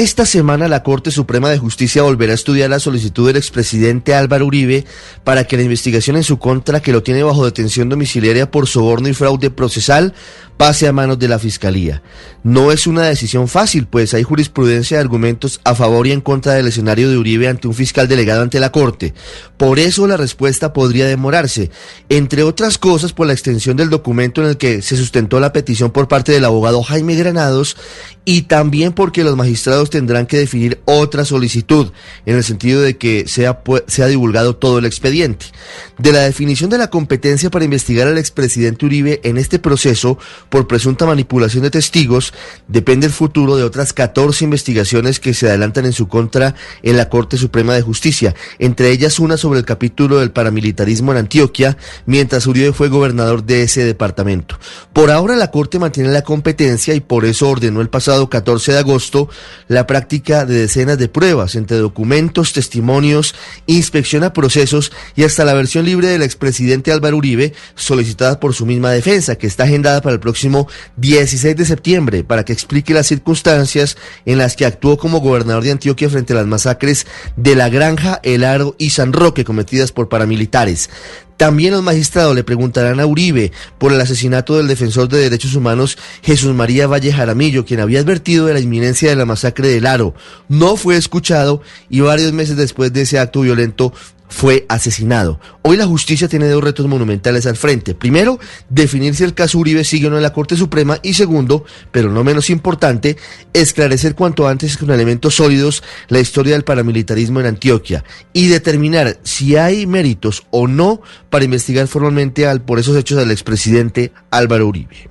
Esta semana la Corte Suprema de Justicia volverá a estudiar la solicitud del expresidente Álvaro Uribe para que la investigación en su contra, que lo tiene bajo detención domiciliaria por soborno y fraude procesal, pase a manos de la Fiscalía. No es una decisión fácil, pues hay jurisprudencia de argumentos a favor y en contra del escenario de Uribe ante un fiscal delegado ante la Corte. Por eso la respuesta podría demorarse, entre otras cosas por la extensión del documento en el que se sustentó la petición por parte del abogado Jaime Granados y también porque los magistrados tendrán que definir otra solicitud, en el sentido de que sea, sea divulgado todo el expediente. De la definición de la competencia para investigar al expresidente Uribe en este proceso, por presunta manipulación de testigos, depende el futuro de otras 14 investigaciones que se adelantan en su contra en la Corte Suprema de Justicia, entre ellas una sobre el capítulo del paramilitarismo en Antioquia, mientras Uribe fue gobernador de ese departamento. Por ahora la Corte mantiene la competencia y por eso ordenó el pasado 14 de agosto la práctica de decenas de pruebas entre documentos, testimonios, inspección a procesos y hasta la versión libre del expresidente Álvaro Uribe solicitada por su misma defensa, que está agendada para el próximo 16 de septiembre para que explique las circunstancias en las que actuó como gobernador de Antioquia frente a las masacres de La Granja, El Aro y San Roque cometidas por paramilitares. También los magistrados le preguntarán a Uribe por el asesinato del defensor de derechos humanos Jesús María Valle Jaramillo, quien había advertido de la inminencia de la masacre del Aro. No fue escuchado y varios meses después de ese acto violento fue asesinado. Hoy la justicia tiene dos retos monumentales al frente. Primero, definir si el caso Uribe sigue o no en la Corte Suprema y segundo, pero no menos importante, esclarecer cuanto antes con elementos sólidos la historia del paramilitarismo en Antioquia y determinar si hay méritos o no para investigar formalmente al, por esos hechos al expresidente Álvaro Uribe.